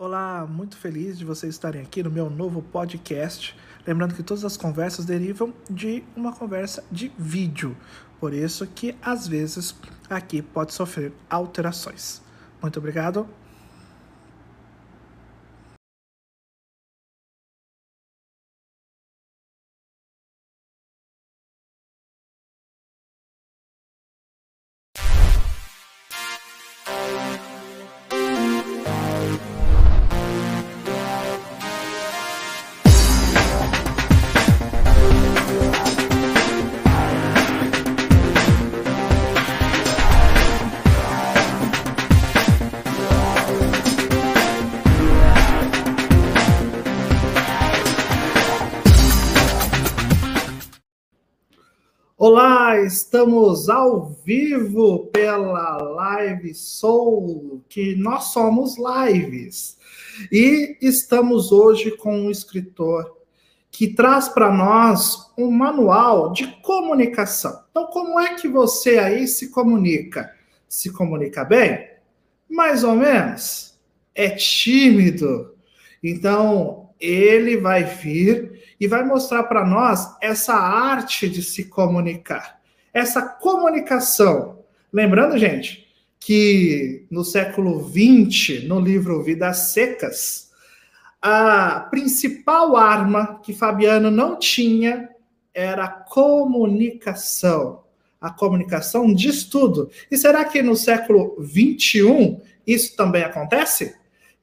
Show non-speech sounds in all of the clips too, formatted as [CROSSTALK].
Olá, muito feliz de vocês estarem aqui no meu novo podcast. Lembrando que todas as conversas derivam de uma conversa de vídeo, por isso que às vezes aqui pode sofrer alterações. Muito obrigado. Estamos ao vivo pela Live Soul, que nós somos lives. E estamos hoje com um escritor que traz para nós um manual de comunicação. Então, como é que você aí se comunica? Se comunica bem? Mais ou menos? É tímido? Então, ele vai vir e vai mostrar para nós essa arte de se comunicar, essa comunicação. Lembrando, gente, que no século XX, no livro Vidas Secas, a principal arma que Fabiano não tinha era a comunicação. A comunicação diz tudo. E será que no século XXI isso também acontece?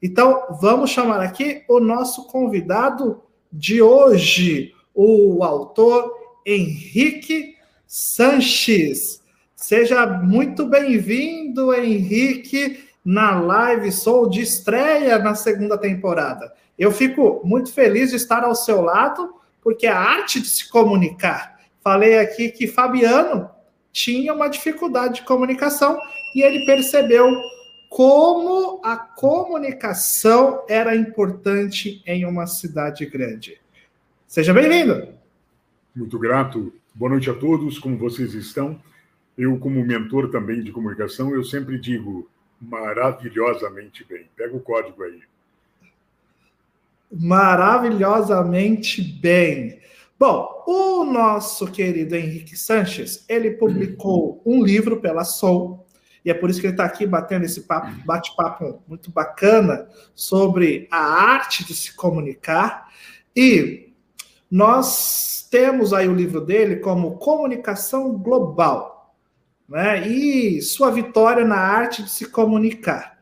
Então, vamos chamar aqui o nosso convidado de hoje, o autor Henrique Sanches. Seja muito bem-vindo, Henrique, na live Sou de estreia na segunda temporada. Eu fico muito feliz de estar ao seu lado, porque a arte de se comunicar. Falei aqui que Fabiano tinha uma dificuldade de comunicação e ele percebeu como a comunicação era importante em uma cidade grande. Seja bem-vindo. Muito grato. Boa noite a todos. Como vocês estão? Eu, como mentor também de comunicação, eu sempre digo maravilhosamente bem. Pega o código aí. Maravilhosamente bem. Bom, o nosso querido Henrique Sanches, ele publicou um livro pela Soul, e é por isso que ele está aqui batendo esse papo, bate-papo muito bacana sobre a arte de se comunicar. E nós temos aí o livro dele como Comunicação Global, né? E sua vitória na arte de se comunicar.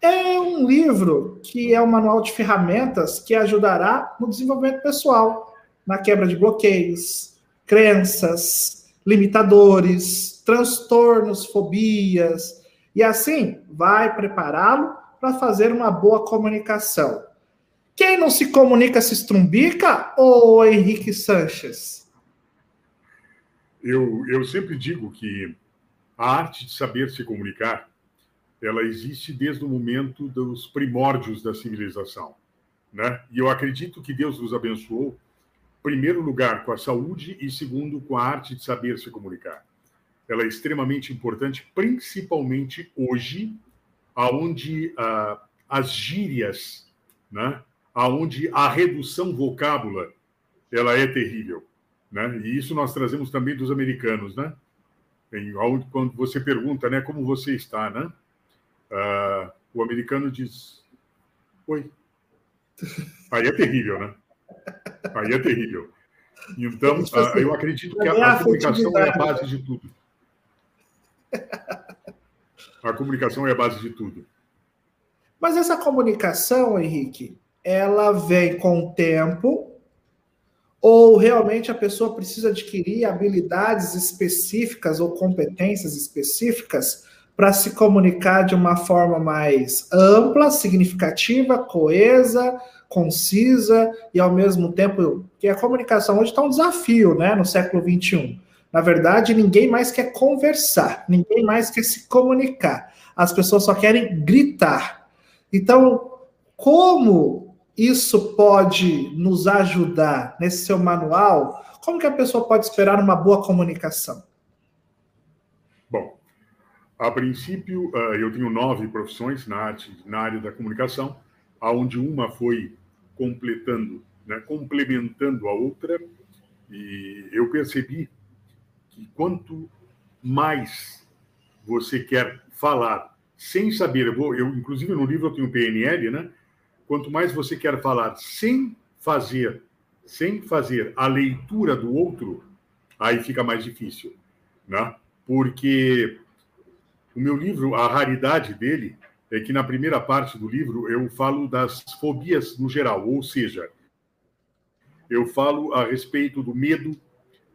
É um livro que é um manual de ferramentas que ajudará no desenvolvimento pessoal, na quebra de bloqueios, crenças, limitadores, transtornos, fobias, e assim vai prepará-lo para fazer uma boa comunicação. Quem não se comunica se estrumbica ou Henrique Sanches? Eu, eu sempre digo que a arte de saber se comunicar, ela existe desde o momento dos primórdios da civilização, né? E eu acredito que Deus nos abençoou, primeiro lugar com a saúde e segundo com a arte de saber se comunicar ela é extremamente importante, principalmente hoje, aonde uh, as gírias, né, aonde a redução vocábula, ela é terrível, né? E isso nós trazemos também dos americanos, né? Em, quando você pergunta, né, como você está, né? Uh, o americano diz, oi. Aí é terrível, né? Aí é terrível. Então, uh, eu acredito que a, a comunicação é a base de tudo. A comunicação é a base de tudo. Mas essa comunicação, Henrique, ela vem com o tempo ou realmente a pessoa precisa adquirir habilidades específicas ou competências específicas para se comunicar de uma forma mais ampla, significativa, coesa, concisa e ao mesmo tempo que a comunicação hoje está um desafio, né, no século 21. Na verdade, ninguém mais quer conversar, ninguém mais quer se comunicar. As pessoas só querem gritar. Então, como isso pode nos ajudar nesse seu manual? Como que a pessoa pode esperar uma boa comunicação? Bom, a princípio, eh, eu tenho nove profissões na, arte, na área da comunicação. aonde uma foi completando, né, complementando a outra, e eu percebi que quanto mais você quer falar sem saber, eu, vou, eu inclusive no livro eu tenho PNL, né? Quanto mais você quer falar sem fazer, sem fazer a leitura do outro, aí fica mais difícil, né? Porque o meu livro, a raridade dele é que na primeira parte do livro eu falo das fobias no geral, ou seja, eu falo a respeito do medo,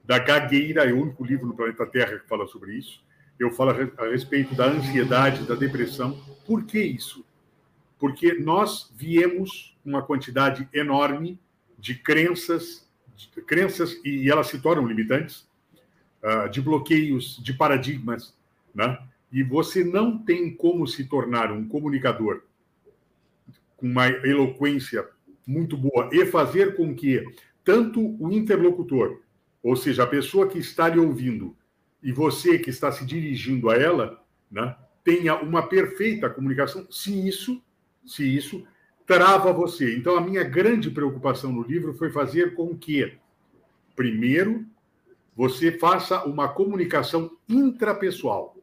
da gagueira, é o único livro no planeta Terra que fala sobre isso. Eu falo a respeito da ansiedade, da depressão. Por que isso? Porque nós viemos uma quantidade enorme de crenças, de crenças e elas se tornam limitantes, ah, de bloqueios, de paradigmas, né? E você não tem como se tornar um comunicador com uma eloquência muito boa e fazer com que tanto o interlocutor, ou seja, a pessoa que está lhe ouvindo, e você que está se dirigindo a ela, né, tenha uma perfeita comunicação, se isso, se isso trava você. Então a minha grande preocupação no livro foi fazer com que primeiro você faça uma comunicação intrapessoal.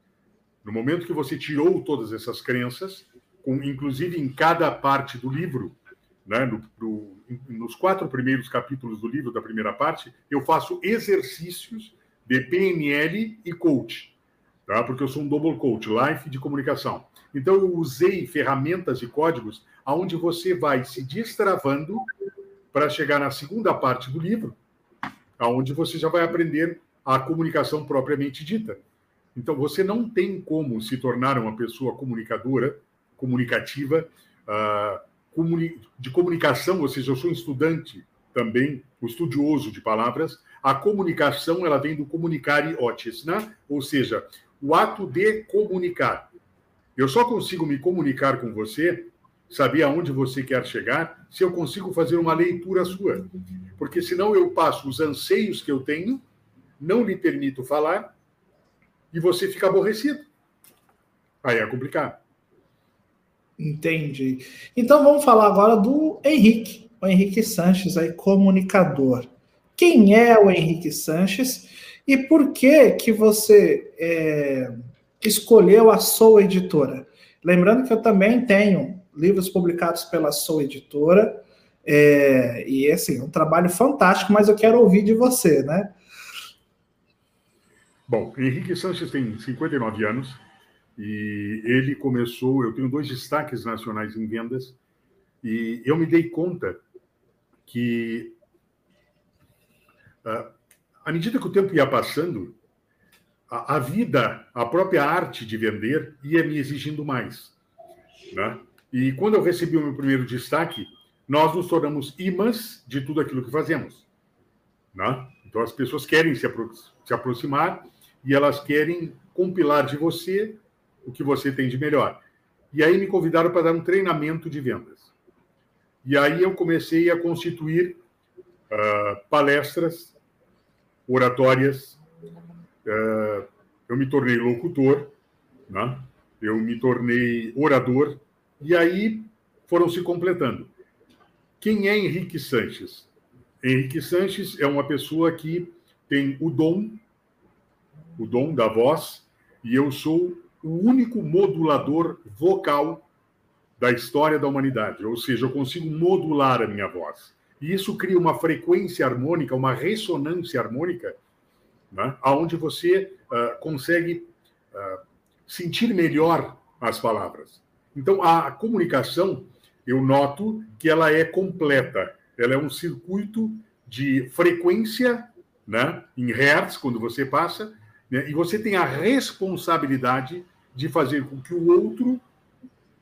No momento que você tirou todas essas crenças, com, inclusive em cada parte do livro, né, no, no, nos quatro primeiros capítulos do livro, da primeira parte, eu faço exercícios de PNL e coach, tá? porque eu sou um double coach, life de comunicação. Então, eu usei ferramentas e códigos aonde você vai se destravando para chegar na segunda parte do livro, aonde você já vai aprender a comunicação propriamente dita. Então, você não tem como se tornar uma pessoa comunicadora, comunicativa, uh, de comunicação, ou seja, eu sou um estudante também, um estudioso de palavras. A comunicação, ela vem do comunicare otis, né? Ou seja, o ato de comunicar. Eu só consigo me comunicar com você, saber aonde você quer chegar, se eu consigo fazer uma leitura sua. Porque senão eu passo os anseios que eu tenho, não lhe permito falar, e você fica aborrecido. Aí é complicado. Entendi. Então vamos falar agora do Henrique, o Henrique Sanches, aí comunicador. Quem é o Henrique Sanches e por que que você é, escolheu a Soul Editora? Lembrando que eu também tenho livros publicados pela Soul Editora é, e assim um trabalho fantástico, mas eu quero ouvir de você, né? Bom, Henrique Sanches tem 59 anos, e ele começou. Eu tenho dois destaques nacionais em vendas, e eu me dei conta que, ah, à medida que o tempo ia passando, a, vida, a própria arte de vender, ia me exigindo mais. Né? E quando eu recebi o meu primeiro destaque, nós nos tornamos imãs de tudo aquilo que fazemos. Né? Então, as pessoas querem se, apro se aproximar e elas querem compilar de você o que você tem de melhor. E aí me convidaram para dar um treinamento de vendas. E aí eu comecei a constituir uh, palestras, oratórias, uh, eu me tornei locutor, né? eu me tornei orador, e aí foram se completando. Quem é Henrique Sanches? Henrique Sanches é uma pessoa que tem o dom, o dom da voz, e eu sou o único modulador vocal da história da humanidade, ou seja, eu consigo modular a minha voz. E isso cria uma frequência harmônica, uma ressonância harmônica, né, onde você uh, consegue uh, sentir melhor as palavras. Então, a comunicação, eu noto que ela é completa. Ela é um circuito de frequência, né, em hertz, quando você passa, né, e você tem a responsabilidade de fazer com que o outro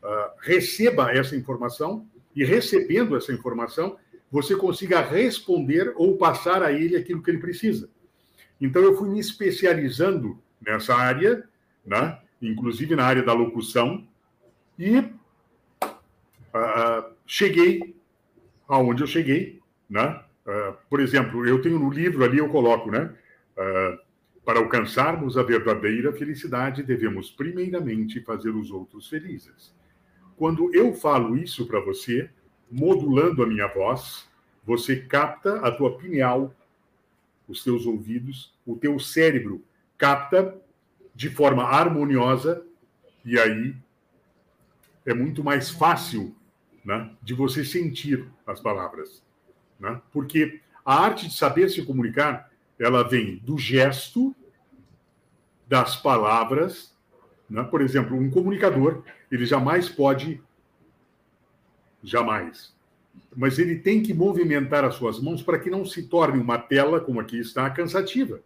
uh, receba essa informação e, recebendo essa informação, você consiga responder ou passar a ele aquilo que ele precisa. Então, eu fui me especializando nessa área, né? inclusive na área da locução, e uh, cheguei aonde eu cheguei. Né? Uh, por exemplo, eu tenho no livro ali, eu coloco, né? Uh, para alcançarmos a verdadeira felicidade, devemos primeiramente fazer os outros felizes. quando eu falo isso para você, modulando a minha voz, você capta a tua pineal, os teus ouvidos, o teu cérebro capta de forma harmoniosa e aí é muito mais fácil né, de você sentir as palavras. Né? Porque a arte de saber se comunicar, ela vem do gesto, das palavras. Né? Por exemplo, um comunicador, ele jamais pode, jamais, mas ele tem que movimentar as suas mãos para que não se torne uma tela, como aqui está, cansativa.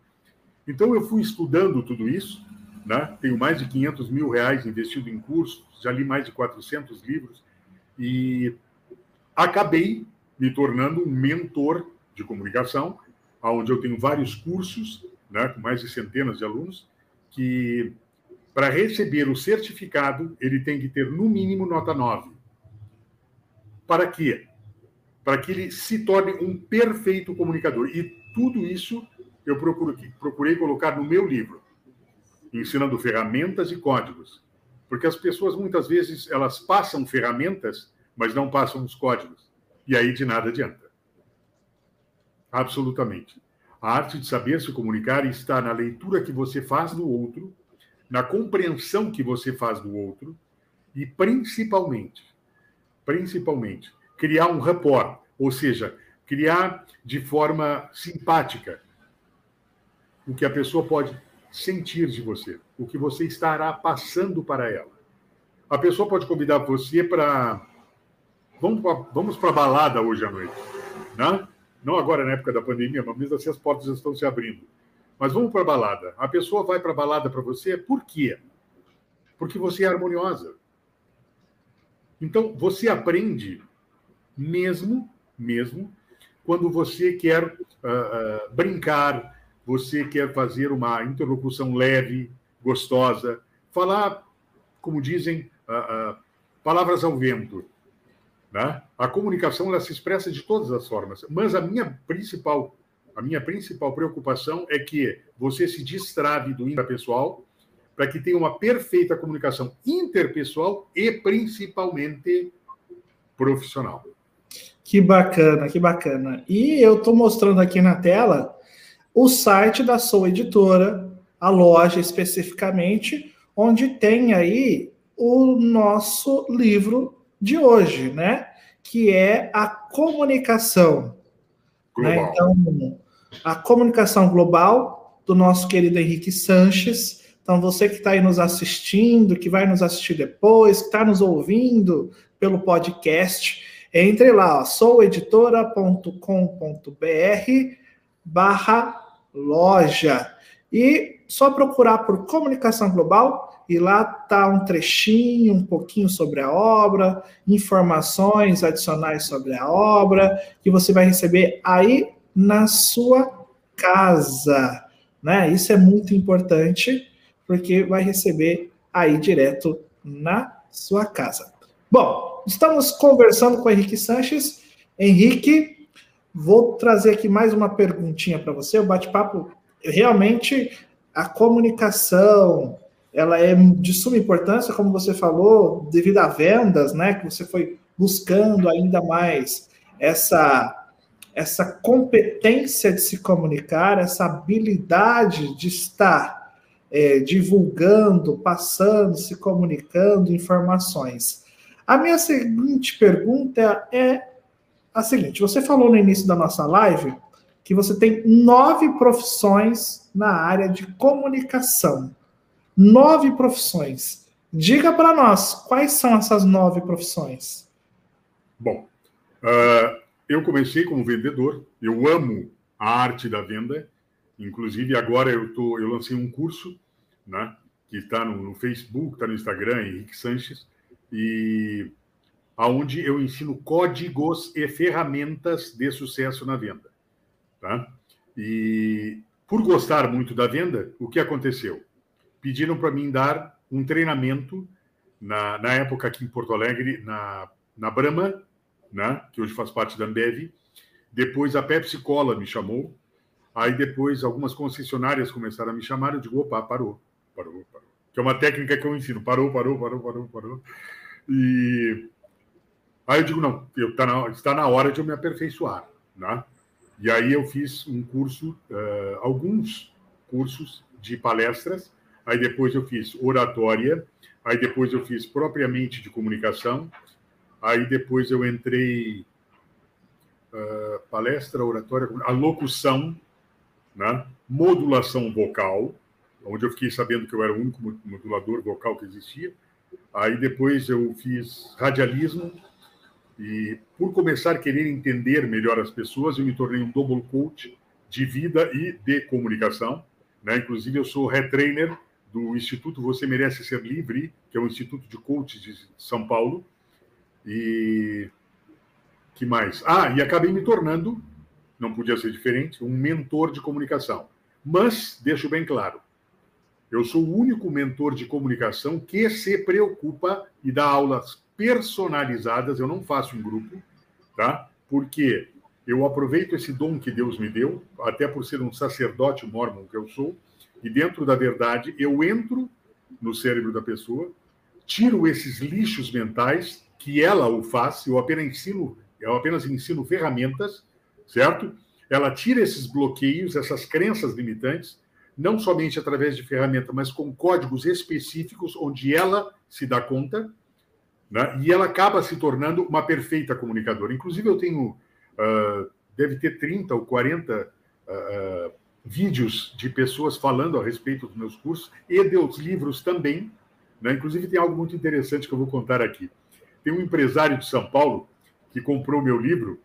Então, eu fui estudando tudo isso, né? tenho mais de 500 mil reais investido em cursos, já li mais de 400 livros, e acabei me tornando um mentor de comunicação, onde eu tenho vários cursos, né, com mais de centenas de alunos, que para receber o certificado, ele tem que ter no mínimo nota 9. Para quê? Para que ele se torne um perfeito comunicador. E tudo isso eu procuro, procurei colocar no meu livro, ensinando ferramentas e códigos. Porque as pessoas muitas vezes elas passam ferramentas, mas não passam os códigos. E aí de nada adianta. Absolutamente. A arte de saber se comunicar está na leitura que você faz do outro, na compreensão que você faz do outro e principalmente, principalmente, criar um rapport, ou seja, criar de forma simpática o que a pessoa pode sentir de você, o que você estará passando para ela. A pessoa pode convidar você para vamos para a balada hoje à noite, né? Não agora na época da pandemia, mas mesmo assim as portas estão se abrindo. Mas vamos para balada. A pessoa vai para balada para você, por quê? Porque você é harmoniosa. Então, você aprende mesmo, mesmo, quando você quer uh, uh, brincar, você quer fazer uma interlocução leve, gostosa, falar, como dizem, uh, palavras ao vento. Né? A comunicação ela se expressa de todas as formas, mas a minha principal a minha principal preocupação é que você se destrave do intrapessoal para que tenha uma perfeita comunicação interpessoal e principalmente profissional. Que bacana, que bacana. E eu estou mostrando aqui na tela o site da sua editora, a loja especificamente, onde tem aí o nosso livro de hoje, né? Que é a comunicação. Né? Então, a comunicação global do nosso querido Henrique Sanches. Então, você que está aí nos assistindo, que vai nos assistir depois, que está nos ouvindo pelo podcast, entre lá, soueditora.com.br barra loja. E só procurar por comunicação global e lá tá um trechinho, um pouquinho sobre a obra, informações adicionais sobre a obra, que você vai receber aí na sua casa, né? Isso é muito importante, porque vai receber aí direto na sua casa. Bom, estamos conversando com o Henrique Sanches. Henrique, vou trazer aqui mais uma perguntinha para você. O bate-papo realmente a comunicação, ela é de suma importância, como você falou, devido a vendas, né? Que você foi buscando ainda mais essa essa competência de se comunicar, essa habilidade de estar é, divulgando, passando, se comunicando informações. A minha seguinte pergunta é a seguinte: você falou no início da nossa live que você tem nove profissões na área de comunicação nove profissões. Diga para nós, quais são essas nove profissões? Bom, uh, eu comecei como vendedor, eu amo a arte da venda, inclusive agora eu, tô, eu lancei um curso, né, que está no, no, Facebook, está no Instagram, Henrique Sanches, e aonde eu ensino códigos e ferramentas de sucesso na venda. Tá? E por gostar muito da venda, o que aconteceu? pediram para mim dar um treinamento na, na época aqui em Porto Alegre, na, na Brahma, né, que hoje faz parte da Ambev. Depois a Pepsi Cola me chamou. Aí depois algumas concessionárias começaram a me chamar. Eu digo, opa, parou, parou, parou. Que é uma técnica que eu ensino. Parou, parou, parou, parou, parou. E aí eu digo, não, eu, tá na, está na hora de eu me aperfeiçoar. Né? E aí eu fiz um curso, uh, alguns cursos de palestras, aí depois eu fiz oratória, aí depois eu fiz propriamente de comunicação, aí depois eu entrei uh, palestra, oratória, a locução, né? modulação vocal, onde eu fiquei sabendo que eu era o único modulador vocal que existia. Aí depois eu fiz radialismo e por começar a querer entender melhor as pessoas, eu me tornei um double coach de vida e de comunicação. Né? Inclusive, eu sou retrainer do Instituto Você Merece Ser Livre, que é um instituto de coaches de São Paulo. E que mais? Ah, e acabei me tornando, não podia ser diferente, um mentor de comunicação. Mas, deixo bem claro, eu sou o único mentor de comunicação que se preocupa e dá aulas personalizadas, eu não faço em grupo, tá? Porque eu aproveito esse dom que Deus me deu, até por ser um sacerdote mormon que eu sou, e dentro da verdade eu entro no cérebro da pessoa, tiro esses lixos mentais que ela o faz, eu apenas ensino, eu apenas ensino ferramentas, certo? Ela tira esses bloqueios, essas crenças limitantes, não somente através de ferramenta, mas com códigos específicos onde ela se dá conta, né? e ela acaba se tornando uma perfeita comunicadora. Inclusive, eu tenho, uh, deve ter 30 ou 40 uh, vídeos de pessoas falando a respeito dos meus cursos e dos livros também. Né? Inclusive, tem algo muito interessante que eu vou contar aqui. Tem um empresário de São Paulo que comprou meu livro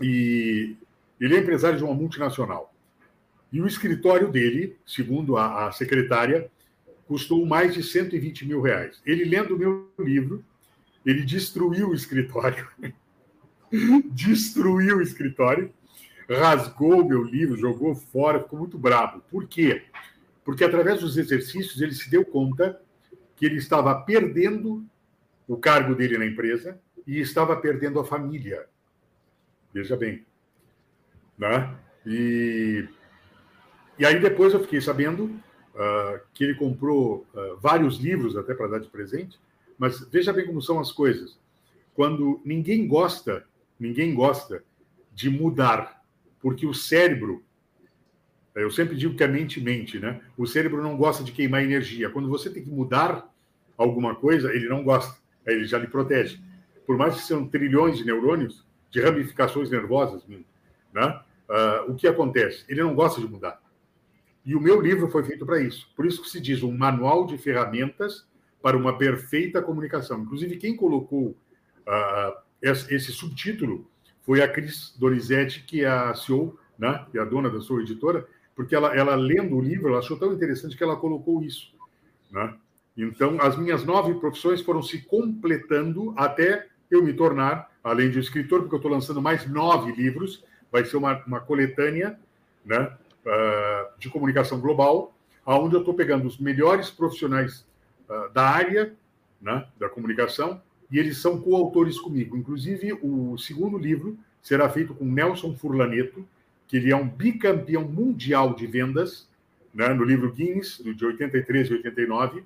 e ele é empresário de uma multinacional. E o escritório dele, segundo a, a secretária, custou mais de 120 mil reais. Ele lendo o meu livro, ele destruiu o escritório. [LAUGHS] destruiu o escritório, rasgou o meu livro, jogou fora, ficou muito bravo. Por quê? Porque através dos exercícios ele se deu conta que ele estava perdendo o cargo dele na empresa e estava perdendo a família. Veja bem. Né? E e aí depois eu fiquei sabendo uh, que ele comprou uh, vários livros até para dar de presente, mas veja bem como são as coisas. Quando ninguém gosta, ninguém gosta de mudar, porque o cérebro, eu sempre digo que a mente mente, né? O cérebro não gosta de queimar energia. Quando você tem que mudar alguma coisa, ele não gosta, ele já lhe protege. Por mais que sejam trilhões de neurônios, de ramificações nervosas, né? Uh, o que acontece? Ele não gosta de mudar. E o meu livro foi feito para isso. Por isso que se diz um manual de ferramentas para uma perfeita comunicação. Inclusive, quem colocou uh, esse subtítulo foi a Cris Donizete, que é a CEO, né, é a dona da sua editora, porque ela, ela lendo o livro, ela achou tão interessante que ela colocou isso. Né? Então, as minhas nove profissões foram se completando até eu me tornar, além de escritor, porque eu estou lançando mais nove livros, vai ser uma, uma coletânea, né? uh, de comunicação global, onde eu estou pegando os melhores profissionais uh, da área né, da comunicação e eles são coautores comigo. Inclusive, o segundo livro será feito com Nelson Furlaneto, que ele é um bicampeão mundial de vendas, né, no livro Guinness, de 83 e 89,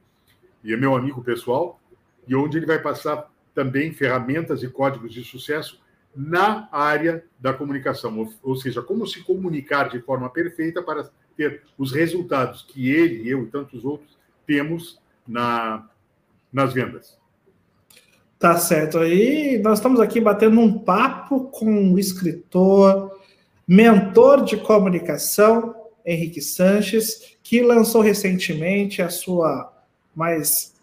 e é meu amigo pessoal, e onde ele vai passar também ferramentas e códigos de sucesso na área da comunicação, ou, ou, seja, como se comunicar de forma perfeita para ter os resultados que ele, eu e tantos outros temos na, nas vendas. Tá certo. Aí nós estamos aqui batendo um papo com o escritor, mentor de comunicação, Henrique Sanches, que lançou recentemente a sua mais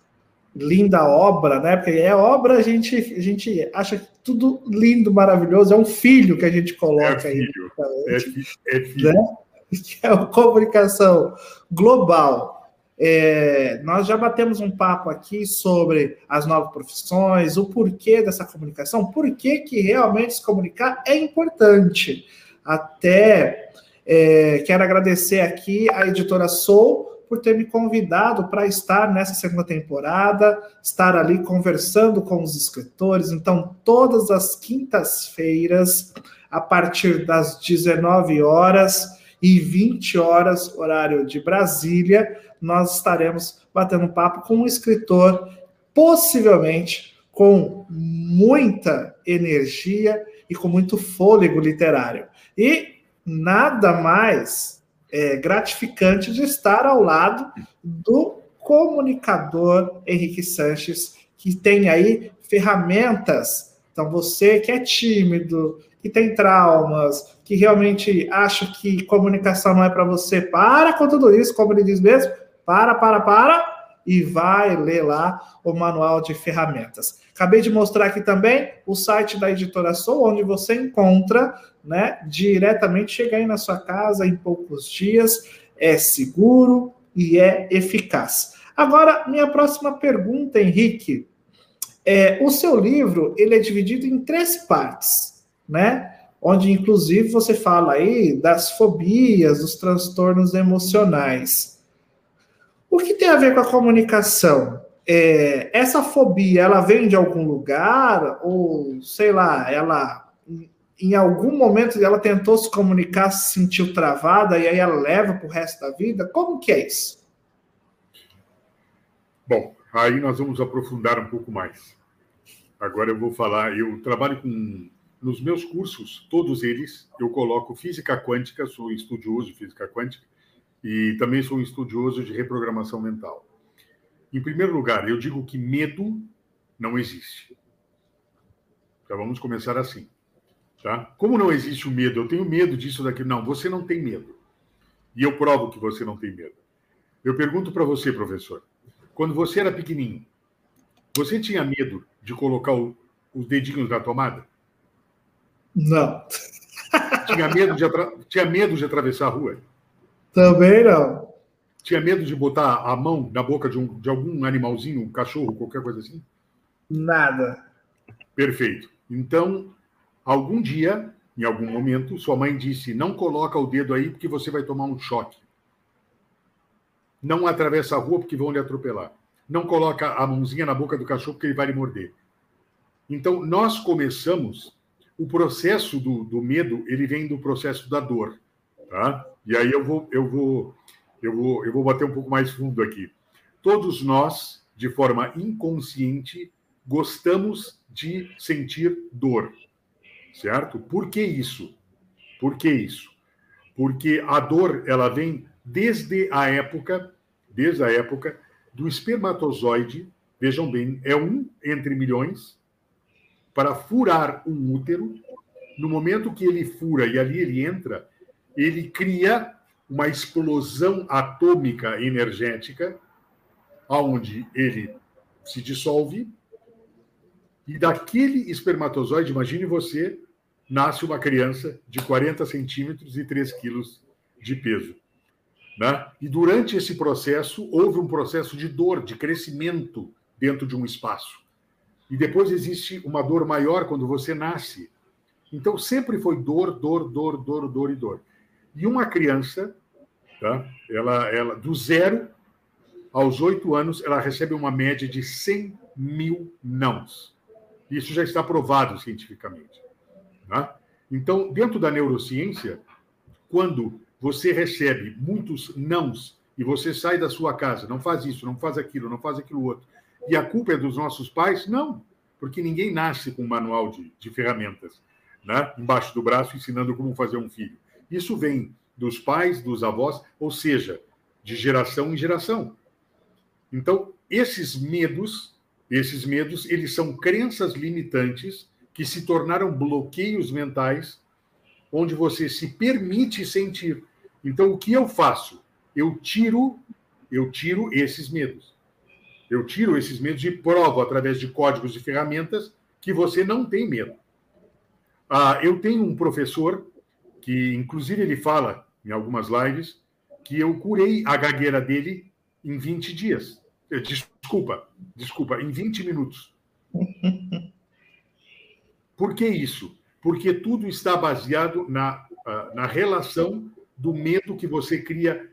linda obra, né? Porque é obra, a gente, a gente acha tudo lindo, maravilhoso, é um filho que a gente coloca é filho, aí. É, filho, é filho. Né? Que é a comunicação global. É, nós já batemos um papo aqui sobre as novas profissões, o porquê dessa comunicação, por que realmente se comunicar é importante. Até é, quero agradecer aqui a editora Soul, por ter me convidado para estar nessa segunda temporada, estar ali conversando com os escritores. Então, todas as quintas-feiras, a partir das 19 horas e 20 horas, horário de Brasília, nós estaremos batendo papo com um escritor, possivelmente com muita energia e com muito fôlego literário. E nada mais é, gratificante de estar ao lado do comunicador Henrique Sanches, que tem aí ferramentas. Então, você que é tímido, que tem traumas, que realmente acha que comunicação não é para você, para com tudo isso, como ele diz mesmo, para, para, para, e vai ler lá o manual de ferramentas. Acabei de mostrar aqui também o site da Editora Soul, onde você encontra, né, diretamente, chega aí na sua casa em poucos dias, é seguro e é eficaz. Agora, minha próxima pergunta, Henrique, é, o seu livro, ele é dividido em três partes, né? Onde, inclusive, você fala aí das fobias, dos transtornos emocionais. O que tem a ver com a comunicação? É, essa fobia, ela vem de algum lugar? Ou, sei lá, ela em algum momento ela tentou se comunicar, se sentiu travada e aí ela leva para o resto da vida? Como que é isso? Bom, aí nós vamos aprofundar um pouco mais. Agora eu vou falar, eu trabalho com nos meus cursos, todos eles, eu coloco física quântica, sou estudioso de física quântica, e também sou estudioso de reprogramação mental. Em primeiro lugar, eu digo que medo não existe. Então vamos começar assim. Tá? Como não existe o medo? Eu tenho medo disso daqui. Não, você não tem medo. E eu provo que você não tem medo. Eu pergunto para você, professor, quando você era pequenininho, você tinha medo de colocar o, os dedinhos na tomada? Não. Tinha medo de, tinha medo de atravessar a rua? Também não. Tinha medo de botar a mão na boca de, um, de algum animalzinho, um cachorro, qualquer coisa assim? Nada. Perfeito. Então, algum dia, em algum momento, sua mãe disse: não coloca o dedo aí porque você vai tomar um choque. Não atravessa a rua porque vão lhe atropelar. Não coloca a mãozinha na boca do cachorro porque ele vai lhe morder. Então, nós começamos o processo do, do medo, ele vem do processo da dor, tá? E aí eu vou, eu vou, eu vou, eu vou bater um pouco mais fundo aqui. Todos nós, de forma inconsciente, gostamos de sentir dor, certo? Por que isso? Por que isso? Porque a dor ela vem desde a época, desde a época do espermatozoide. Vejam bem, é um entre milhões para furar um útero. No momento que ele fura e ali ele entra, ele cria uma explosão atômica energética, aonde ele se dissolve, e daquele espermatozoide, imagine você, nasce uma criança de 40 centímetros e 3 quilos de peso. Né? E durante esse processo, houve um processo de dor, de crescimento dentro de um espaço. E depois existe uma dor maior quando você nasce. Então sempre foi dor, dor, dor, dor, dor e dor. E uma criança, tá? ela, ela, do zero aos oito anos, ela recebe uma média de 100 mil nãos. Isso já está provado cientificamente. Tá? Então, dentro da neurociência, quando você recebe muitos nãos e você sai da sua casa, não faz isso, não faz aquilo, não faz aquilo outro, e a culpa é dos nossos pais? Não, porque ninguém nasce com um manual de, de ferramentas né? embaixo do braço ensinando como fazer um filho. Isso vem dos pais, dos avós, ou seja, de geração em geração. Então, esses medos, esses medos, eles são crenças limitantes que se tornaram bloqueios mentais onde você se permite sentir. Então, o que eu faço? Eu tiro, eu tiro esses medos. Eu tiro esses medos e provo através de códigos e ferramentas que você não tem medo. Ah, eu tenho um professor que inclusive ele fala em algumas lives que eu curei a gagueira dele em 20 dias. Eh, desculpa, desculpa, em 20 minutos. [LAUGHS] Por que isso? Porque tudo está baseado na, ah, na relação do medo que você cria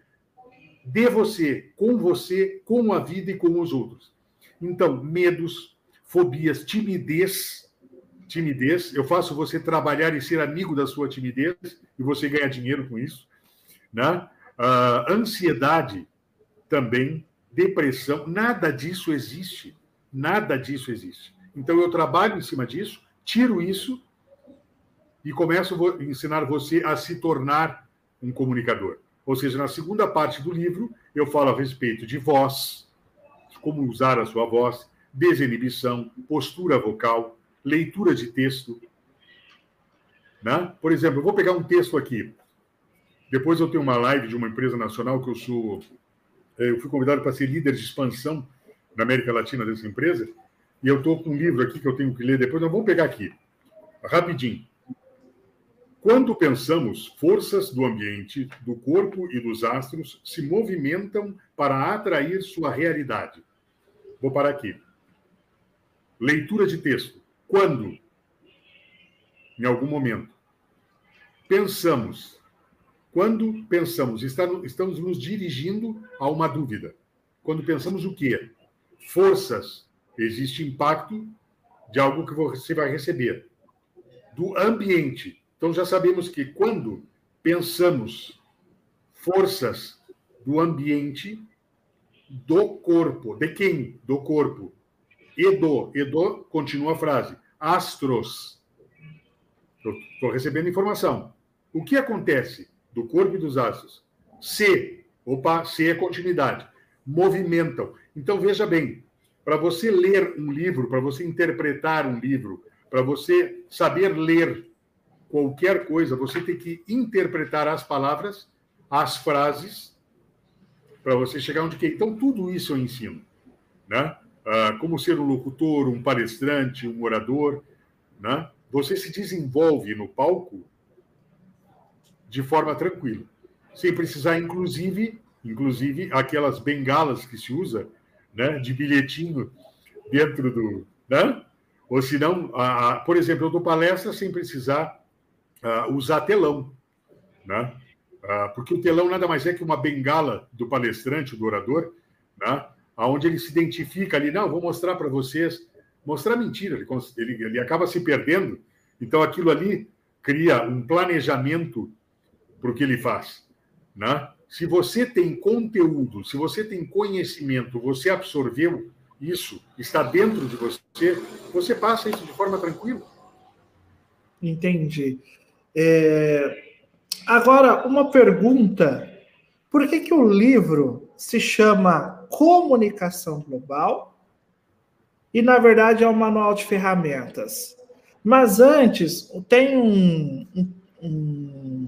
de você, com você, com a vida e com os outros. Então, medos, fobias, timidez, timidez, eu faço você trabalhar e ser amigo da sua timidez, e você ganha dinheiro com isso. Né? Uh, ansiedade também, depressão, nada disso existe. Nada disso existe. Então eu trabalho em cima disso, tiro isso e começo a ensinar você a se tornar um comunicador. Ou seja, na segunda parte do livro, eu falo a respeito de voz, como usar a sua voz, desinibição, postura vocal, leitura de texto. Né? Por exemplo, eu vou pegar um texto aqui. Depois eu tenho uma live de uma empresa nacional que eu sou. É, eu fui convidado para ser líder de expansão na América Latina dessa empresa. E eu estou com um livro aqui que eu tenho que ler depois. Nós vamos pegar aqui, rapidinho. Quando pensamos, forças do ambiente, do corpo e dos astros se movimentam para atrair sua realidade. Vou parar aqui. Leitura de texto. Quando? Em algum momento. Pensamos. Quando pensamos, estamos nos dirigindo a uma dúvida. Quando pensamos o quê? Forças. Existe impacto de algo que você vai receber. Do ambiente. Então já sabemos que quando pensamos forças do ambiente, do corpo, de quem? Do corpo Edo, Edo, continua a frase. Astros. Estou recebendo informação. O que acontece do corpo e dos astros? Se, opa, se é continuidade. Movimentam. Então, veja bem, para você ler um livro, para você interpretar um livro, para você saber ler qualquer coisa, você tem que interpretar as palavras, as frases, para você chegar onde quer. Então, tudo isso eu ensino. Né? Uh, como ser um locutor, um palestrante, um orador, né? Você se desenvolve no palco de forma tranquila, sem precisar, inclusive, inclusive aquelas bengalas que se usa, né, de bilhetinho dentro do, né? Ou se não, por exemplo, eu dou palestra sem precisar uh, usar telão, né? Uh, porque o telão nada mais é que uma bengala do palestrante, do orador, né? Aonde ele se identifica ali, não, vou mostrar para vocês, mostrar mentira, ele, ele, ele acaba se perdendo. Então, aquilo ali cria um planejamento para o que ele faz. Né? Se você tem conteúdo, se você tem conhecimento, você absorveu isso, está dentro de você, você passa isso de forma tranquila. Entendi. É... Agora, uma pergunta. Por que, que o livro se chama comunicação global e, na verdade, é um manual de ferramentas. Mas antes, tem um, um,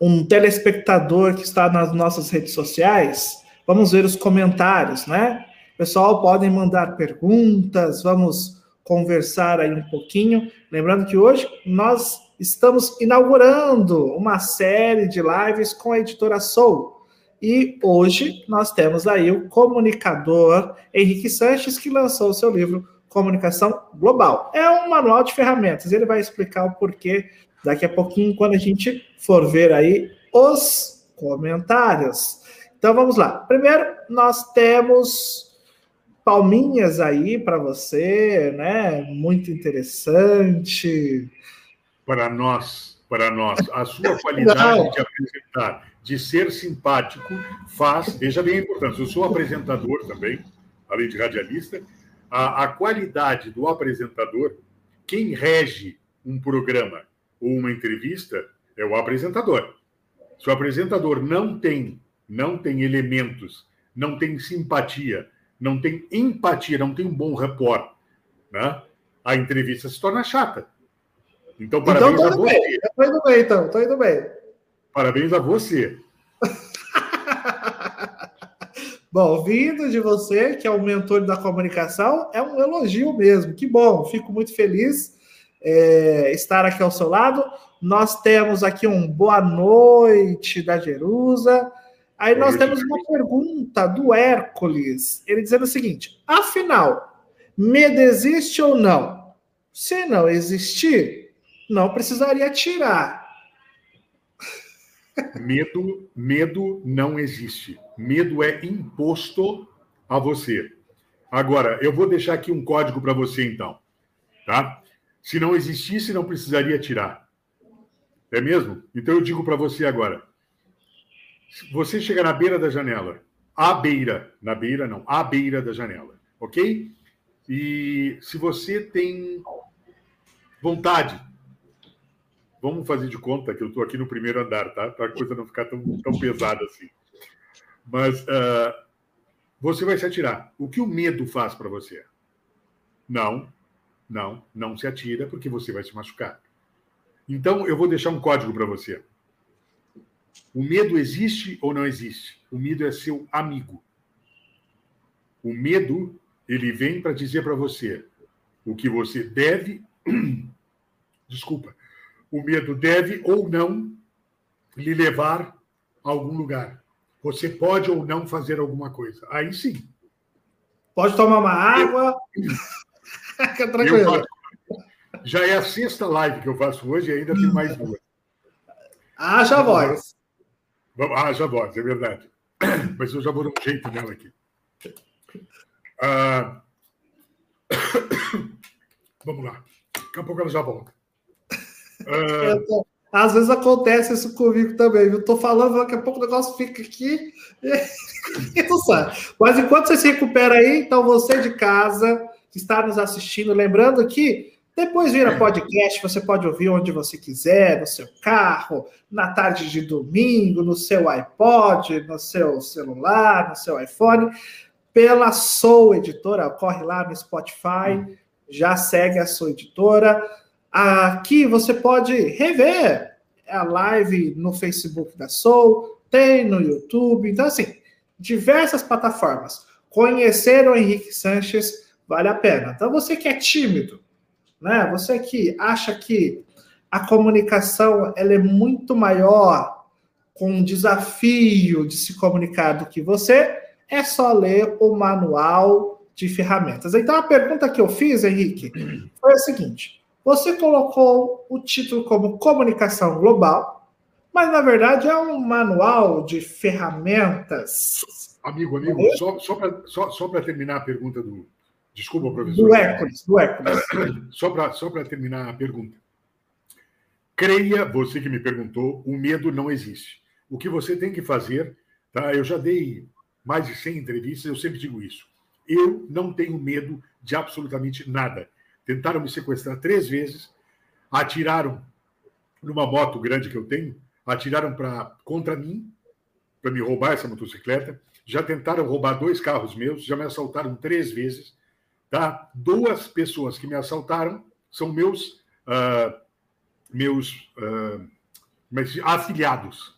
um telespectador que está nas nossas redes sociais. Vamos ver os comentários, né? Pessoal, podem mandar perguntas, vamos conversar aí um pouquinho. Lembrando que hoje nós estamos inaugurando uma série de lives com a editora Soul. E hoje nós temos aí o comunicador Henrique Sanches, que lançou o seu livro Comunicação Global. É um manual de ferramentas, ele vai explicar o porquê daqui a pouquinho, quando a gente for ver aí os comentários. Então vamos lá. Primeiro, nós temos palminhas aí para você, né? Muito interessante. Para nós, para nós, a sua qualidade de apresentar de ser simpático faz. Veja bem a importância. Eu sou apresentador também, além de radialista. A, a qualidade do apresentador, quem rege um programa ou uma entrevista é o apresentador. Se o apresentador não tem, não tem elementos, não tem simpatia, não tem empatia, não tem um bom rapport, né? a entrevista se torna chata. Então, então parabéns então, a você. Estou indo bem, então. Estou indo bem. Parabéns a você. [LAUGHS] bom, vindo de você, que é o mentor da comunicação, é um elogio mesmo. Que bom, fico muito feliz é, estar aqui ao seu lado. Nós temos aqui um boa noite da Jerusa. Aí nós temos uma pergunta do Hércules. Ele dizendo o seguinte: afinal, medo existe ou não? Se não existir, não precisaria tirar. Medo, medo não existe. Medo é imposto a você. Agora, eu vou deixar aqui um código para você então, tá? Se não existisse, não precisaria tirar. É mesmo? Então eu digo para você agora. Você chega na beira da janela, à beira, na beira não, à beira da janela, ok? E se você tem vontade, vamos fazer de conta que eu estou aqui no primeiro andar, tá? Para a coisa não ficar tão, tão pesada assim. Mas uh, você vai se atirar. O que o medo faz para você? Não, não, não se atira porque você vai se machucar. Então, eu vou deixar um código para você. O medo existe ou não existe? O medo é seu amigo. O medo, ele vem para dizer para você o que você deve. [CLEARS THROAT] Desculpa. O medo deve ou não lhe levar a algum lugar. Você pode ou não fazer alguma coisa. Aí sim. Pode tomar uma água. [LAUGHS] Fica tranquilo. Já é a sexta live que eu faço hoje e ainda tem mais duas. Haja voz. Haja voz, é verdade. [COUGHS] Mas eu já vou dar um jeito nela aqui. Ah... [COUGHS] Vamos lá. Daqui a pouco ela já volta. Ah... Às vezes acontece isso comigo também, Eu Tô falando, daqui a pouco o negócio fica aqui [LAUGHS] e não. Mas enquanto você se recupera aí, então você de casa que está nos assistindo, lembrando que depois vira podcast, você pode ouvir onde você quiser, no seu carro, na tarde de domingo, no seu iPod, no seu celular, no seu iPhone, pela Soul Editora. Corre lá no Spotify, já segue a sua editora. Aqui você pode rever a live no Facebook da Soul, tem no YouTube. Então, assim, diversas plataformas. Conhecer o Henrique Sanches vale a pena. Então, você que é tímido, né? Você que acha que a comunicação ela é muito maior com um desafio de se comunicar do que você, é só ler o manual de ferramentas. Então, a pergunta que eu fiz, Henrique, foi a seguinte: você colocou o título como comunicação global, mas na verdade é um manual de ferramentas. Amigo, amigo, é só, só para só, só terminar a pergunta do, Desculpa, professor. Do Hércules, do Hércules. [COUGHS] Só para só terminar a pergunta. Creia, você que me perguntou, o medo não existe. O que você tem que fazer, tá? Eu já dei mais de 100 entrevistas, eu sempre digo isso. Eu não tenho medo de absolutamente nada. Tentaram me sequestrar três vezes, atiraram numa moto grande que eu tenho, atiraram pra, contra mim, para me roubar essa motocicleta. Já tentaram roubar dois carros meus, já me assaltaram três vezes. Tá? Duas pessoas que me assaltaram são meus, uh, meus uh, afiliados.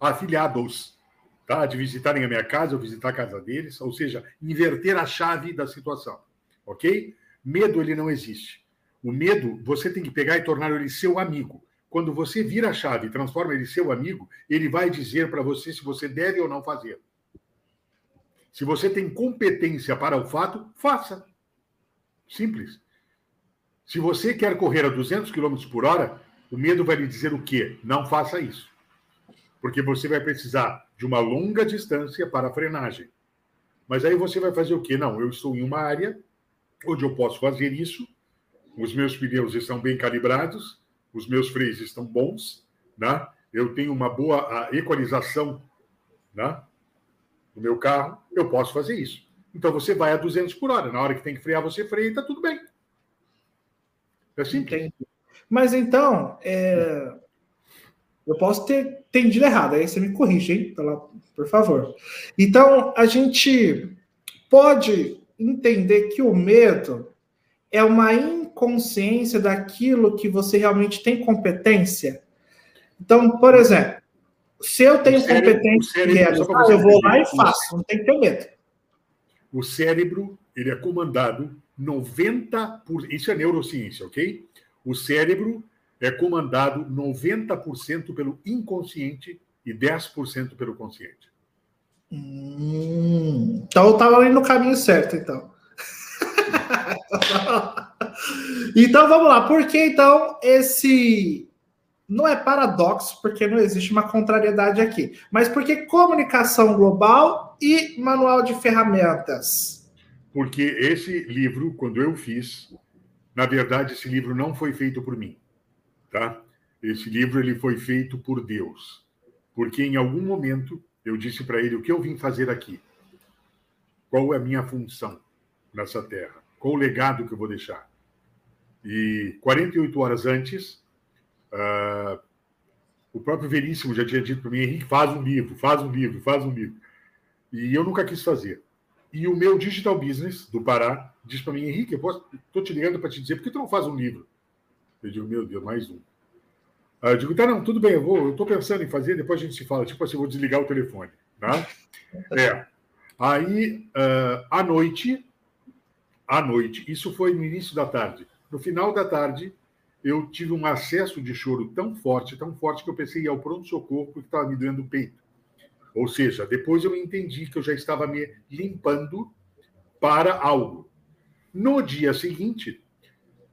Afiliados. Tá? De visitarem a minha casa ou visitar a casa deles, ou seja, inverter a chave da situação. Ok? Medo ele não existe. O medo você tem que pegar e tornar ele seu amigo. Quando você vira a chave e transforma ele seu amigo, ele vai dizer para você se você deve ou não fazer. Se você tem competência para o fato, faça. Simples. Se você quer correr a 200 km por hora, o medo vai lhe dizer o quê? Não faça isso. Porque você vai precisar de uma longa distância para a frenagem. Mas aí você vai fazer o quê? Não, eu estou em uma área onde eu posso fazer isso, os meus pneus estão bem calibrados, os meus freios estão bons, né? eu tenho uma boa equalização né? no meu carro, eu posso fazer isso. Então você vai a 200 por hora. Na hora que tem que frear, você freia e está tudo bem. É simples. Mas então, é... eu posso ter entendido errado, aí você me corrige, hein? Por favor. Então, a gente pode entender que o medo é uma inconsciência daquilo que você realmente tem competência. Então, por exemplo, se eu tenho cérebro, competência de realizar, eu vou lá e faço, não tem que ter medo. O cérebro, ele é comandado 90%, por, isso é neurociência, ok? O cérebro é comandado 90% pelo inconsciente e 10% pelo consciente. Hum, então eu estava ali no caminho certo, então. [LAUGHS] então vamos lá, por que então esse não é paradoxo, porque não existe uma contrariedade aqui, mas porque comunicação global e manual de ferramentas? Porque esse livro, quando eu fiz, na verdade, esse livro não foi feito por mim, tá? Esse livro ele foi feito por Deus, porque em algum momento eu disse para ele o que eu vim fazer aqui, qual é a minha função nessa terra. Qual o legado que eu vou deixar? E 48 horas antes, uh, o próprio Veríssimo já tinha dito para mim, Henrique, faz um livro, faz um livro, faz um livro. E eu nunca quis fazer. E o meu digital business do Pará diz para mim, Henrique, eu estou te ligando para te dizer, por que tu não faz um livro? Eu digo, meu Deus, mais um. Ah, eu digo, tá, não, tudo bem, eu vou, eu estou pensando em fazer, depois a gente se fala, tipo assim, eu vou desligar o telefone, tá? [LAUGHS] É. Aí, uh, à noite, à noite, isso foi no início da tarde. No final da tarde, eu tive um acesso de choro tão forte, tão forte, que eu pensei em ir ao pronto-socorro porque estava me doendo o peito. Ou seja, depois eu entendi que eu já estava me limpando para algo. No dia seguinte,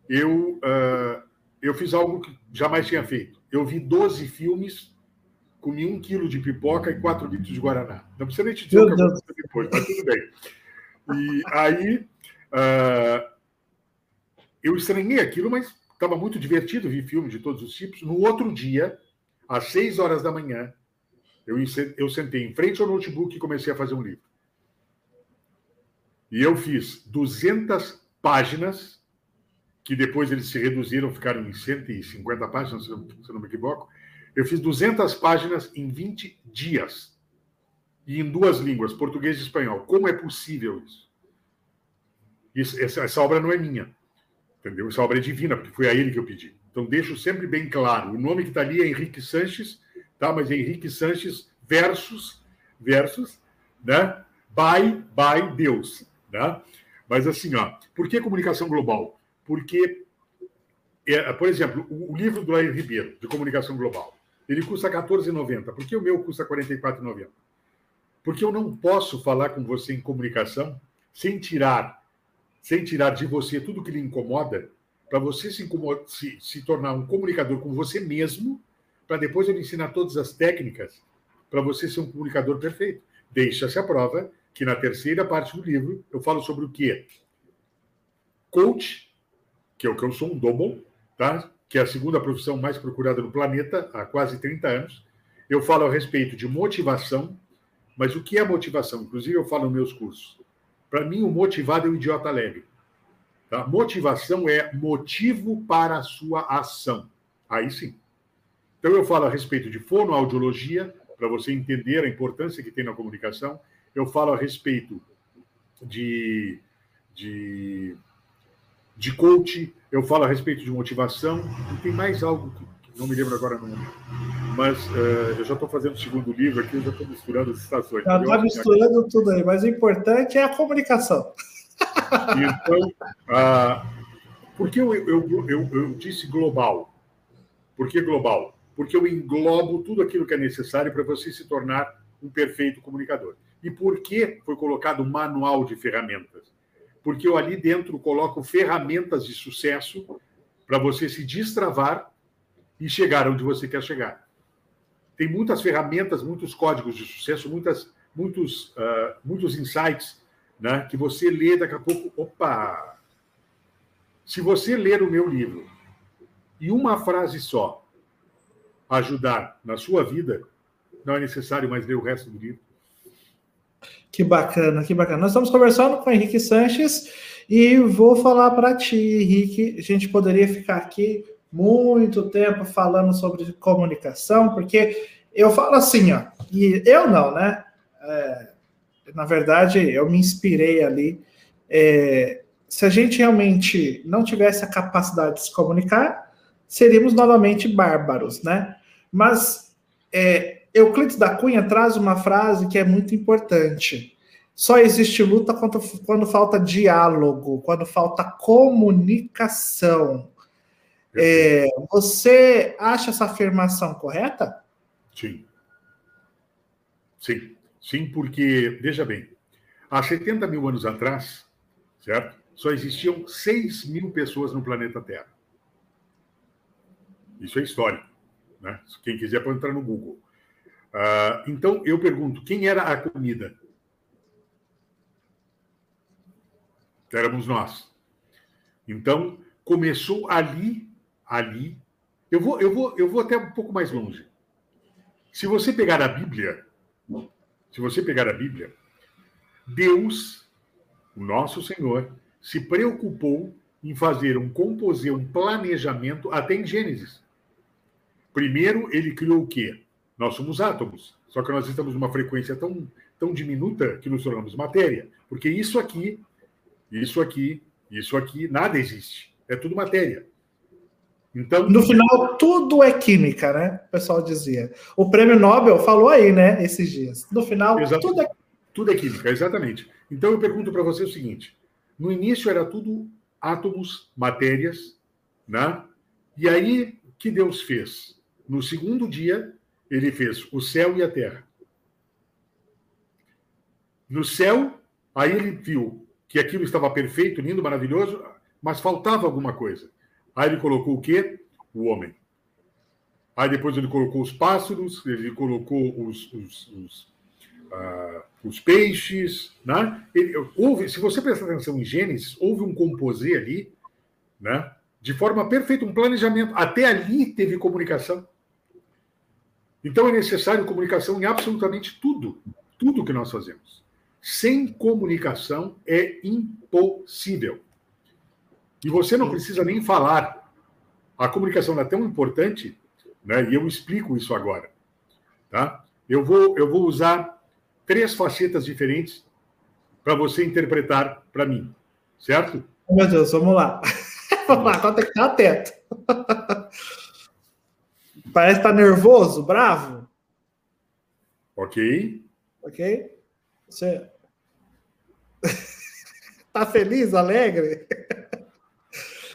eu, uh, eu fiz algo que jamais tinha feito. Eu vi 12 filmes, comi um quilo de pipoca e quatro litros de Guaraná. Não precisa nem te dizer o que aconteceu depois, mas tudo bem. E aí, uh, eu estranhei aquilo, mas estava muito divertido, vi filmes de todos os tipos. No outro dia, às seis horas da manhã, eu, eu sentei em frente ao notebook e comecei a fazer um livro. E eu fiz 200 páginas, que depois eles se reduziram, ficaram em 150 páginas, se eu, se não me equivoco. Eu fiz 200 páginas em 20 dias. E em duas línguas, português e espanhol. Como é possível isso? isso essa, essa obra não é minha. Entendeu? Essa obra é divina, porque foi a ele que eu pedi. Então, deixo sempre bem claro: o nome que está ali é Henrique Sanches, tá? mas é Henrique Sanches versus, versus, né? by, by Deus. Né? Mas assim, ó, por que comunicação global? Porque, é, por exemplo, o, o livro do Lair Ribeiro, de comunicação global, ele custa R$14,90. Por que o meu custa R$44,90? Porque eu não posso falar com você em comunicação sem tirar sem tirar de você tudo que lhe incomoda, para você se, se, se, tornar um comunicador com você mesmo, para depois eu lhe ensinar todas as técnicas para você ser um comunicador perfeito. Deixa-se a prova que na terceira parte do livro eu falo sobre o quê? Coach, que o que eu sou, um double, tá? que é a segunda profissão mais procurada no planeta há quase 30 anos. Eu falo a respeito de motivação, mas o que é motivação? Inclusive, eu falo nos meus cursos. Para mim, o motivado é o idiota alegre. Tá? Motivação é motivo para a sua ação. Aí sim. Então, eu falo a respeito de fonoaudiologia, para você entender a importância que tem na comunicação. Eu falo a respeito de, de, de coach, eu falo a respeito de motivação, e tem mais algo que não me lembro agora não. Mas uh, eu já estou fazendo o segundo livro aqui, eu já estou misturando as estações. Já está misturando tudo aí, mas o importante é a comunicação. Então, uh, [LAUGHS] por que eu, eu, eu, eu disse global? Por que global? porque eu englobo tudo aquilo que é necessário para você se tornar um perfeito comunicador. E por que foi colocado um manual de ferramentas? Porque eu ali dentro coloco ferramentas de sucesso para você se destravar e chegar onde você quer chegar. Tem muitas ferramentas, muitos códigos de sucesso, muitas, muitos, uh, muitos insights né, que você lê daqui a pouco. Opa! Se você ler o meu livro e uma frase só ajudar na sua vida, não é necessário mais ler o resto do livro. Que bacana, que bacana. Nós estamos conversando com o Henrique Sanches e vou falar para ti, Henrique. A gente poderia ficar aqui muito tempo falando sobre comunicação, porque eu falo assim, ó, e eu não, né? É, na verdade, eu me inspirei ali. É, se a gente realmente não tivesse a capacidade de se comunicar, seríamos novamente bárbaros, né? Mas é, Euclides da Cunha traz uma frase que é muito importante. Só existe luta quando, quando falta diálogo, quando falta comunicação. É, você acha essa afirmação correta? Sim. Sim. Sim, porque, veja bem, há 70 mil anos atrás, certo? Só existiam 6 mil pessoas no planeta Terra. Isso é histórico. Né? Quem quiser pode entrar no Google. Uh, então, eu pergunto: quem era a comida? Éramos nós. Então, começou ali, ali. Eu vou, eu vou, eu vou até um pouco mais longe. Se você pegar a Bíblia, se você pegar a Bíblia, Deus, o nosso Senhor, se preocupou em fazer um composer, um planejamento até em Gênesis. Primeiro, ele criou o quê? Nós somos átomos, só que nós estamos numa frequência tão, tão diminuta que nos tornamos matéria. Porque isso aqui, isso aqui, isso aqui, nada existe. É tudo matéria. Então, no final, tudo é química, né? O pessoal dizia. O prêmio Nobel falou aí, né, esses dias. No final, tudo é... tudo é química, exatamente. Então eu pergunto para você o seguinte: no início era tudo átomos, matérias, né? E aí que Deus fez? No segundo dia, ele fez o céu e a terra. No céu, aí ele viu que aquilo estava perfeito, lindo, maravilhoso, mas faltava alguma coisa. Aí ele colocou o quê? O homem. Aí depois ele colocou os pássaros, ele colocou os, os, os, uh, os peixes. Né? Ele, houve, se você prestar atenção em Gênesis, houve um composê ali, né? de forma perfeita, um planejamento. Até ali teve comunicação. Então é necessário comunicação em absolutamente tudo, tudo que nós fazemos. Sem comunicação é impossível. E você não precisa nem falar. A comunicação é tão importante, né? E eu explico isso agora, tá? Eu vou eu vou usar três facetas diferentes para você interpretar para mim, certo? Meu Deus, vamos lá. [LAUGHS] vamos lá, estar atento. [LAUGHS] Parece estar tá nervoso, bravo. Ok. Ok. Você [LAUGHS] tá feliz, alegre?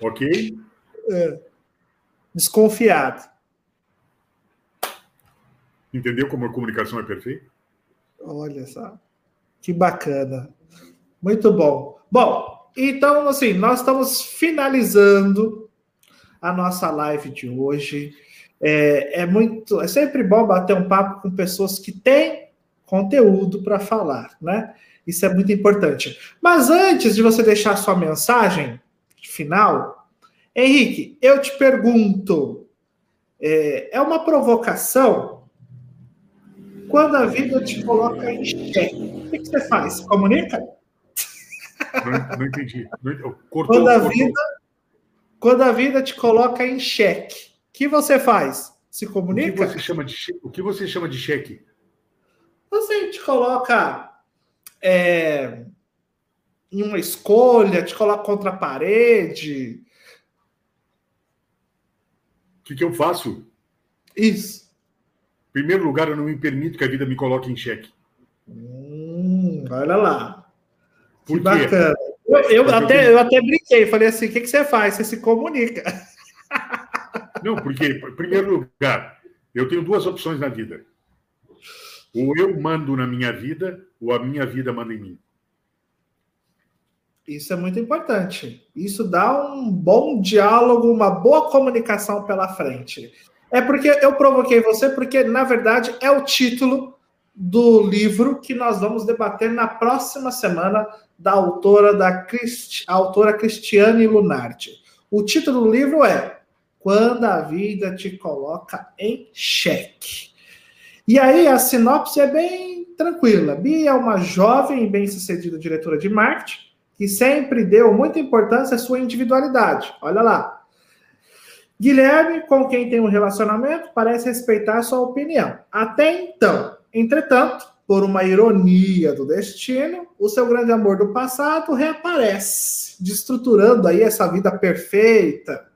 Ok? É. Desconfiado. Entendeu como a comunicação é perfeita? Olha só. Que bacana. Muito bom. Bom, então, assim, nós estamos finalizando a nossa live de hoje. É, é muito, é sempre bom bater um papo com pessoas que têm conteúdo para falar, né? Isso é muito importante. Mas antes de você deixar sua mensagem, final. Henrique, eu te pergunto: é, é uma provocação quando a vida te coloca em xeque? O que, você faz? Comunica? Não, não entendi. [LAUGHS] Cortou, quando, a cortou. Vida, quando a vida te coloca em xeque, que você faz? Se comunica? O que você chama de, o que você chama de cheque? Você te coloca é, em uma escolha, te coloca contra a parede. O que, que eu faço? Isso. Em primeiro lugar, eu não me permito que a vida me coloque em xeque. Hum, olha lá. Por que bacana. Eu, eu até, eu até brinquei, falei assim: o que, que você faz? Você se comunica. Não, porque, em primeiro lugar, eu tenho duas opções na vida. Ou eu mando na minha vida, ou a minha vida manda em mim. Isso é muito importante. Isso dá um bom diálogo, uma boa comunicação pela frente. É porque eu provoquei você, porque, na verdade, é o título do livro que nós vamos debater na próxima semana da autora da Christ... autora Cristiane Lunardi. O título do livro é Quando a Vida Te Coloca em Xeque. E aí a sinopse é bem tranquila. Bia é uma jovem e bem-sucedida diretora de marketing que sempre deu muita importância à sua individualidade. Olha lá. Guilherme, com quem tem um relacionamento, parece respeitar sua opinião. Até então. Entretanto, por uma ironia do destino, o seu grande amor do passado reaparece, destruturando aí essa vida perfeita.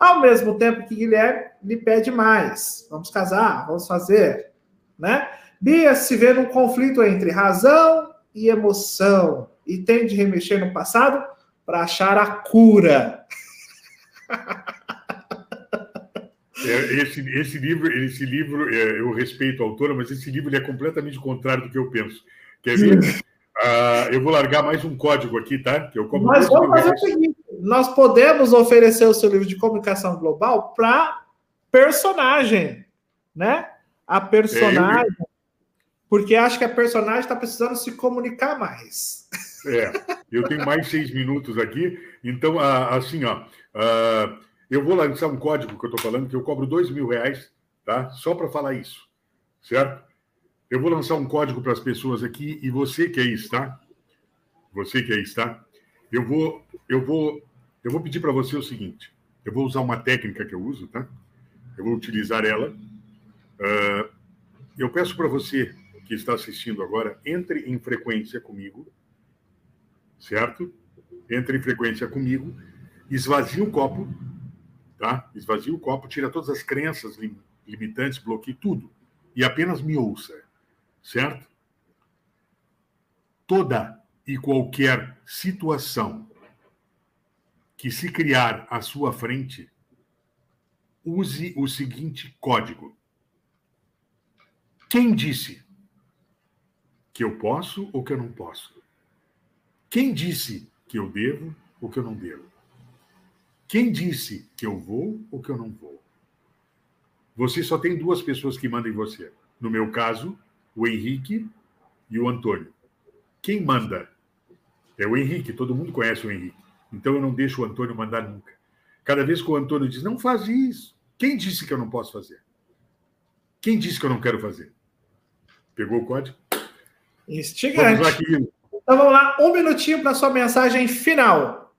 Ao mesmo tempo que Guilherme lhe pede mais. Vamos casar, vamos fazer, né? Bia se vê num conflito entre razão e emoção e tem de remexer no passado para achar a cura. É, esse, esse livro, esse livro é, eu respeito a autora, mas esse livro é completamente contrário do que eu penso. Quer ver? Uh, eu vou largar mais um código aqui, tá? Que eu mas vamos fazer o seguinte: nós podemos oferecer o seu livro de comunicação global para personagem, né? A personagem. É. Porque acho que a personagem está precisando se comunicar mais. É, eu tenho mais seis minutos aqui, então, assim, ó, eu vou lançar um código que eu estou falando, que eu cobro dois mil reais, tá? Só para falar isso, certo? Eu vou lançar um código para as pessoas aqui, e você que aí está, você que aí está, Eu vou, eu vou, eu vou pedir para você o seguinte. Eu vou usar uma técnica que eu uso, tá? Eu vou utilizar ela. Uh, eu peço para você que está assistindo agora, entre em frequência comigo, certo? Entre em frequência comigo, esvazie o copo, tá? Esvazie o copo, tira todas as crenças limitantes, bloqueie tudo e apenas me ouça, certo? Toda e qualquer situação que se criar à sua frente, use o seguinte código. Quem disse que eu posso ou que eu não posso? Quem disse que eu devo ou que eu não devo? Quem disse que eu vou ou que eu não vou? Você só tem duas pessoas que mandam em você. No meu caso, o Henrique e o Antônio. Quem manda? É o Henrique, todo mundo conhece o Henrique. Então eu não deixo o Antônio mandar nunca. Cada vez que o Antônio diz, não faz isso. Quem disse que eu não posso fazer? Quem disse que eu não quero fazer? Pegou o código? Instigante. Vamos aqui. Então vamos lá, um minutinho para sua mensagem final.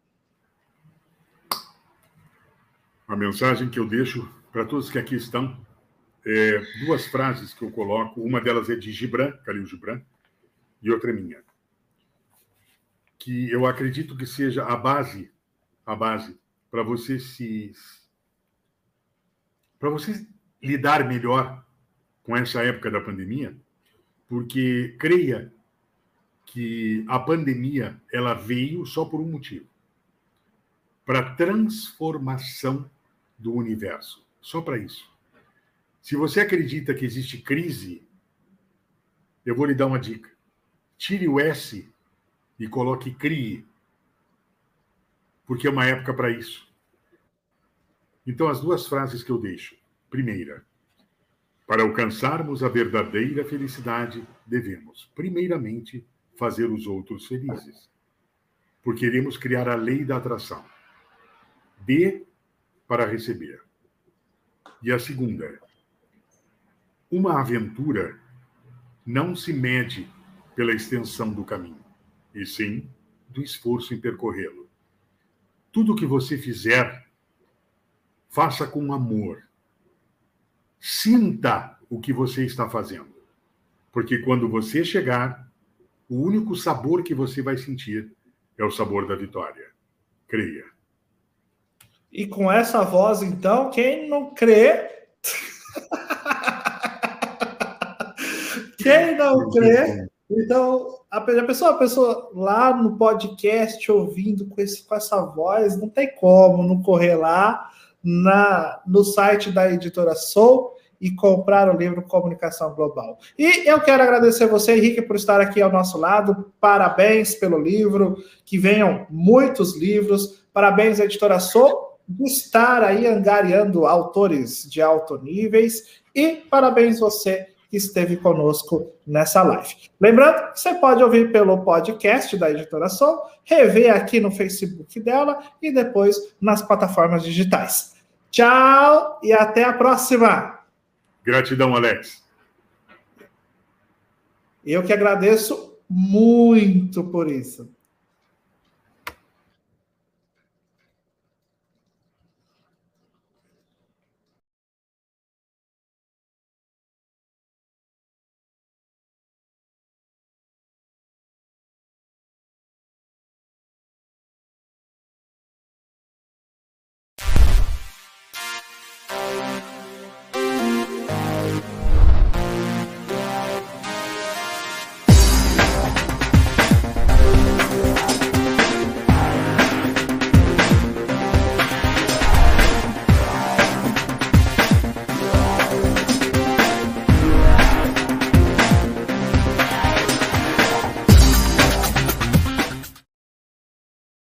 A mensagem que eu deixo para todos que aqui estão, é, duas frases que eu coloco. Uma delas é de Gibran, Khalil Gibran, e outra é minha que eu acredito que seja a base, a base para você se para você lidar melhor com essa época da pandemia, porque creia que a pandemia ela veio só por um motivo, para transformação do universo, só para isso. Se você acredita que existe crise, eu vou lhe dar uma dica. Tire o S e coloque crie, porque é uma época para isso. Então, as duas frases que eu deixo. Primeira, para alcançarmos a verdadeira felicidade, devemos, primeiramente, fazer os outros felizes, porque iremos criar a lei da atração. Dê para receber. E a segunda, uma aventura não se mede pela extensão do caminho e sim do esforço em percorrê-lo. Tudo que você fizer, faça com amor. Sinta o que você está fazendo. Porque quando você chegar, o único sabor que você vai sentir é o sabor da vitória. Creia. E com essa voz, então, quem não crê. [LAUGHS] quem não crê então, a pessoa, a pessoa lá no podcast ouvindo com, esse, com essa voz, não tem como não correr lá na, no site da editora Soul e comprar o livro Comunicação Global. E eu quero agradecer você, Henrique, por estar aqui ao nosso lado. Parabéns pelo livro, que venham muitos livros. Parabéns, editora Soul, por estar aí angariando autores de alto níveis. E parabéns você que esteve conosco nessa live. Lembrando você pode ouvir pelo podcast da Editora Sol, rever aqui no Facebook dela e depois nas plataformas digitais. Tchau e até a próxima. Gratidão, Alex. Eu que agradeço muito por isso.